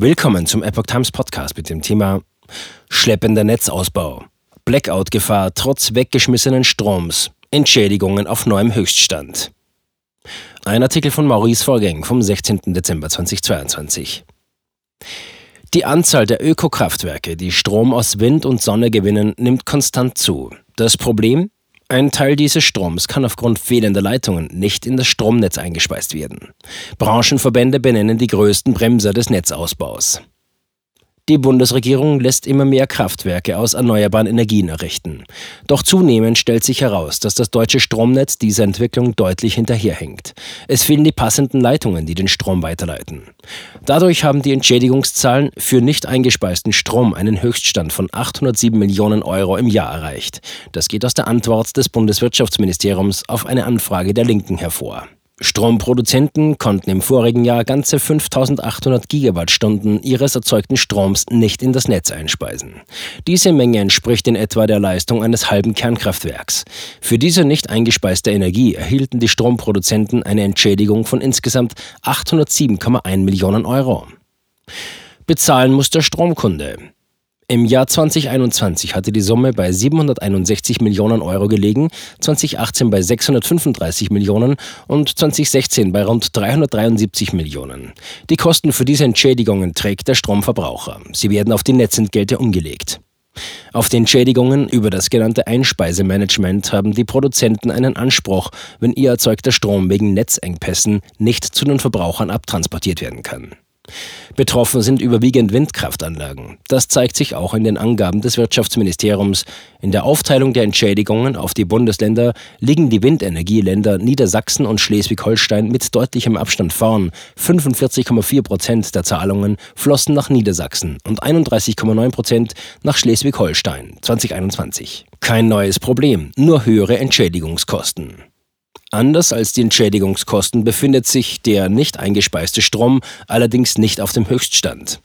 Willkommen zum Epoch Times Podcast mit dem Thema Schleppender Netzausbau. Blackout-Gefahr trotz weggeschmissenen Stroms. Entschädigungen auf neuem Höchststand. Ein Artikel von Maurice Vorgäng vom 16. Dezember 2022. Die Anzahl der Ökokraftwerke, die Strom aus Wind und Sonne gewinnen, nimmt konstant zu. Das Problem? Ein Teil dieses Stroms kann aufgrund fehlender Leitungen nicht in das Stromnetz eingespeist werden. Branchenverbände benennen die größten Bremser des Netzausbaus. Die Bundesregierung lässt immer mehr Kraftwerke aus erneuerbaren Energien errichten. Doch zunehmend stellt sich heraus, dass das deutsche Stromnetz dieser Entwicklung deutlich hinterherhängt. Es fehlen die passenden Leitungen, die den Strom weiterleiten. Dadurch haben die Entschädigungszahlen für nicht eingespeisten Strom einen Höchststand von 807 Millionen Euro im Jahr erreicht. Das geht aus der Antwort des Bundeswirtschaftsministeriums auf eine Anfrage der Linken hervor. Stromproduzenten konnten im vorigen Jahr ganze 5800 Gigawattstunden ihres erzeugten Stroms nicht in das Netz einspeisen. Diese Menge entspricht in etwa der Leistung eines halben Kernkraftwerks. Für diese nicht eingespeiste Energie erhielten die Stromproduzenten eine Entschädigung von insgesamt 807,1 Millionen Euro. Bezahlen muss der Stromkunde. Im Jahr 2021 hatte die Summe bei 761 Millionen Euro gelegen, 2018 bei 635 Millionen und 2016 bei rund 373 Millionen. Die Kosten für diese Entschädigungen trägt der Stromverbraucher. Sie werden auf die Netzentgelte umgelegt. Auf die Entschädigungen über das genannte Einspeisemanagement haben die Produzenten einen Anspruch, wenn ihr erzeugter Strom wegen Netzengpässen nicht zu den Verbrauchern abtransportiert werden kann. Betroffen sind überwiegend Windkraftanlagen. Das zeigt sich auch in den Angaben des Wirtschaftsministeriums. In der Aufteilung der Entschädigungen auf die Bundesländer liegen die Windenergieländer Niedersachsen und Schleswig-Holstein mit deutlichem Abstand vorn. 45,4 Prozent der Zahlungen flossen nach Niedersachsen und 31,9 Prozent nach Schleswig-Holstein 2021. Kein neues Problem, nur höhere Entschädigungskosten. Anders als die Entschädigungskosten befindet sich der nicht eingespeiste Strom allerdings nicht auf dem Höchststand.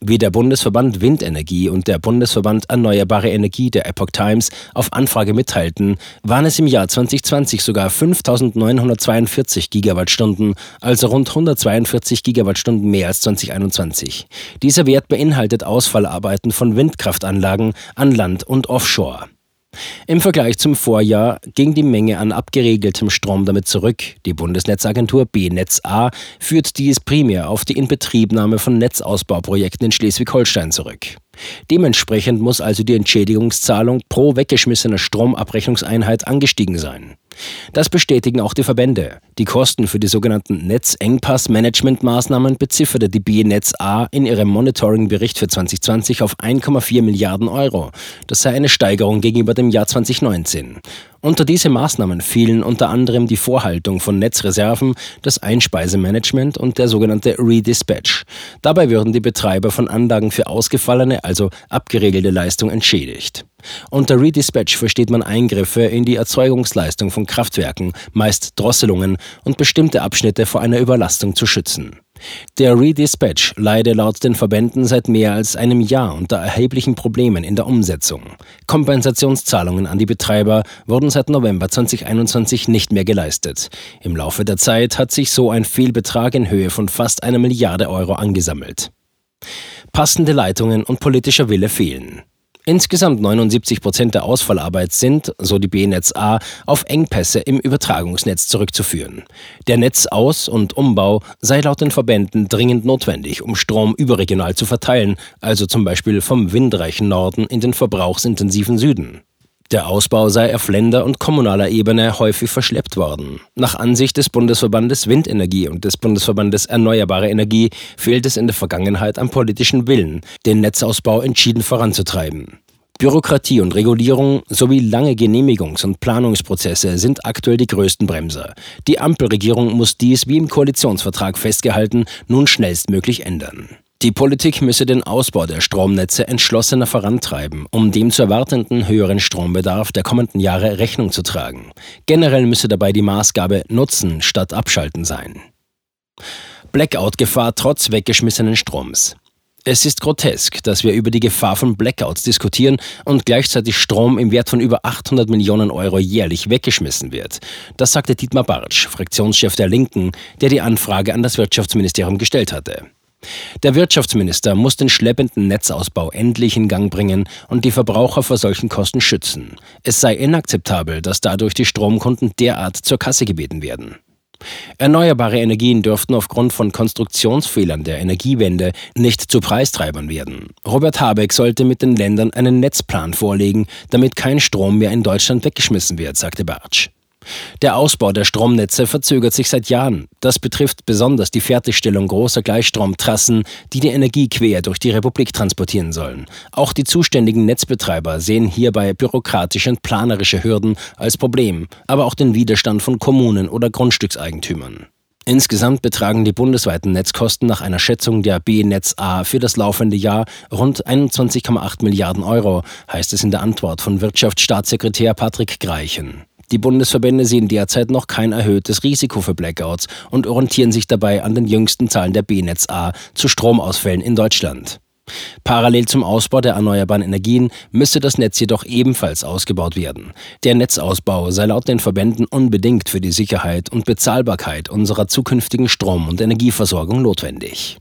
Wie der Bundesverband Windenergie und der Bundesverband Erneuerbare Energie der Epoch Times auf Anfrage mitteilten, waren es im Jahr 2020 sogar 5.942 Gigawattstunden, also rund 142 Gigawattstunden mehr als 2021. Dieser Wert beinhaltet Ausfallarbeiten von Windkraftanlagen an Land und Offshore. Im Vergleich zum Vorjahr ging die Menge an abgeregeltem Strom damit zurück. Die Bundesnetzagentur BNetz A führt dies primär auf die Inbetriebnahme von Netzausbauprojekten in Schleswig-Holstein zurück. Dementsprechend muss also die Entschädigungszahlung pro weggeschmissener Stromabrechnungseinheit angestiegen sein. Das bestätigen auch die Verbände. Die Kosten für die sogenannten Netzengpass-Management-Maßnahmen bezifferte die BNetz A in ihrem Monitoring-Bericht für 2020 auf 1,4 Milliarden Euro. Das sei eine Steigerung gegenüber dem Jahr 2019. Unter diese Maßnahmen fielen unter anderem die Vorhaltung von Netzreserven, das Einspeisemanagement und der sogenannte Redispatch. Dabei würden die Betreiber von Anlagen für ausgefallene, also abgeregelte Leistung entschädigt. Unter Redispatch versteht man Eingriffe in die Erzeugungsleistung von Kraftwerken, meist Drosselungen und bestimmte Abschnitte vor einer Überlastung zu schützen. Der Redispatch leide laut den Verbänden seit mehr als einem Jahr unter erheblichen Problemen in der Umsetzung. Kompensationszahlungen an die Betreiber wurden seit November 2021 nicht mehr geleistet. Im Laufe der Zeit hat sich so ein Fehlbetrag in Höhe von fast einer Milliarde Euro angesammelt. Passende Leitungen und politischer Wille fehlen. Insgesamt 79 Prozent der Ausfallarbeit sind, so die BNetz A, auf Engpässe im Übertragungsnetz zurückzuführen. Der Netzaus- und Umbau sei laut den Verbänden dringend notwendig, um Strom überregional zu verteilen, also zum Beispiel vom windreichen Norden in den verbrauchsintensiven Süden. Der Ausbau sei auf Länder- und kommunaler Ebene häufig verschleppt worden. Nach Ansicht des Bundesverbandes Windenergie und des Bundesverbandes Erneuerbare Energie fehlt es in der Vergangenheit am politischen Willen, den Netzausbau entschieden voranzutreiben. Bürokratie und Regulierung sowie lange Genehmigungs- und Planungsprozesse sind aktuell die größten Bremser. Die Ampelregierung muss dies, wie im Koalitionsvertrag festgehalten, nun schnellstmöglich ändern. Die Politik müsse den Ausbau der Stromnetze entschlossener vorantreiben, um dem zu erwartenden höheren Strombedarf der kommenden Jahre Rechnung zu tragen. Generell müsse dabei die Maßgabe Nutzen statt Abschalten sein. Blackout-Gefahr trotz weggeschmissenen Stroms. Es ist grotesk, dass wir über die Gefahr von Blackouts diskutieren und gleichzeitig Strom im Wert von über 800 Millionen Euro jährlich weggeschmissen wird. Das sagte Dietmar Bartsch, Fraktionschef der Linken, der die Anfrage an das Wirtschaftsministerium gestellt hatte. Der Wirtschaftsminister muss den schleppenden Netzausbau endlich in Gang bringen und die Verbraucher vor solchen Kosten schützen. Es sei inakzeptabel, dass dadurch die Stromkunden derart zur Kasse gebeten werden. Erneuerbare Energien dürften aufgrund von Konstruktionsfehlern der Energiewende nicht zu Preistreibern werden. Robert Habeck sollte mit den Ländern einen Netzplan vorlegen, damit kein Strom mehr in Deutschland weggeschmissen wird, sagte Bartsch. Der Ausbau der Stromnetze verzögert sich seit Jahren. Das betrifft besonders die Fertigstellung großer Gleichstromtrassen, die die Energie quer durch die Republik transportieren sollen. Auch die zuständigen Netzbetreiber sehen hierbei bürokratische und planerische Hürden als Problem, aber auch den Widerstand von Kommunen oder Grundstückseigentümern. Insgesamt betragen die bundesweiten Netzkosten nach einer Schätzung der B-Netz A für das laufende Jahr rund 21,8 Milliarden Euro, heißt es in der Antwort von Wirtschaftsstaatssekretär Patrick Greichen. Die Bundesverbände sehen derzeit noch kein erhöhtes Risiko für Blackouts und orientieren sich dabei an den jüngsten Zahlen der B-Netz A zu Stromausfällen in Deutschland. Parallel zum Ausbau der erneuerbaren Energien müsse das Netz jedoch ebenfalls ausgebaut werden. Der Netzausbau sei laut den Verbänden unbedingt für die Sicherheit und Bezahlbarkeit unserer zukünftigen Strom- und Energieversorgung notwendig.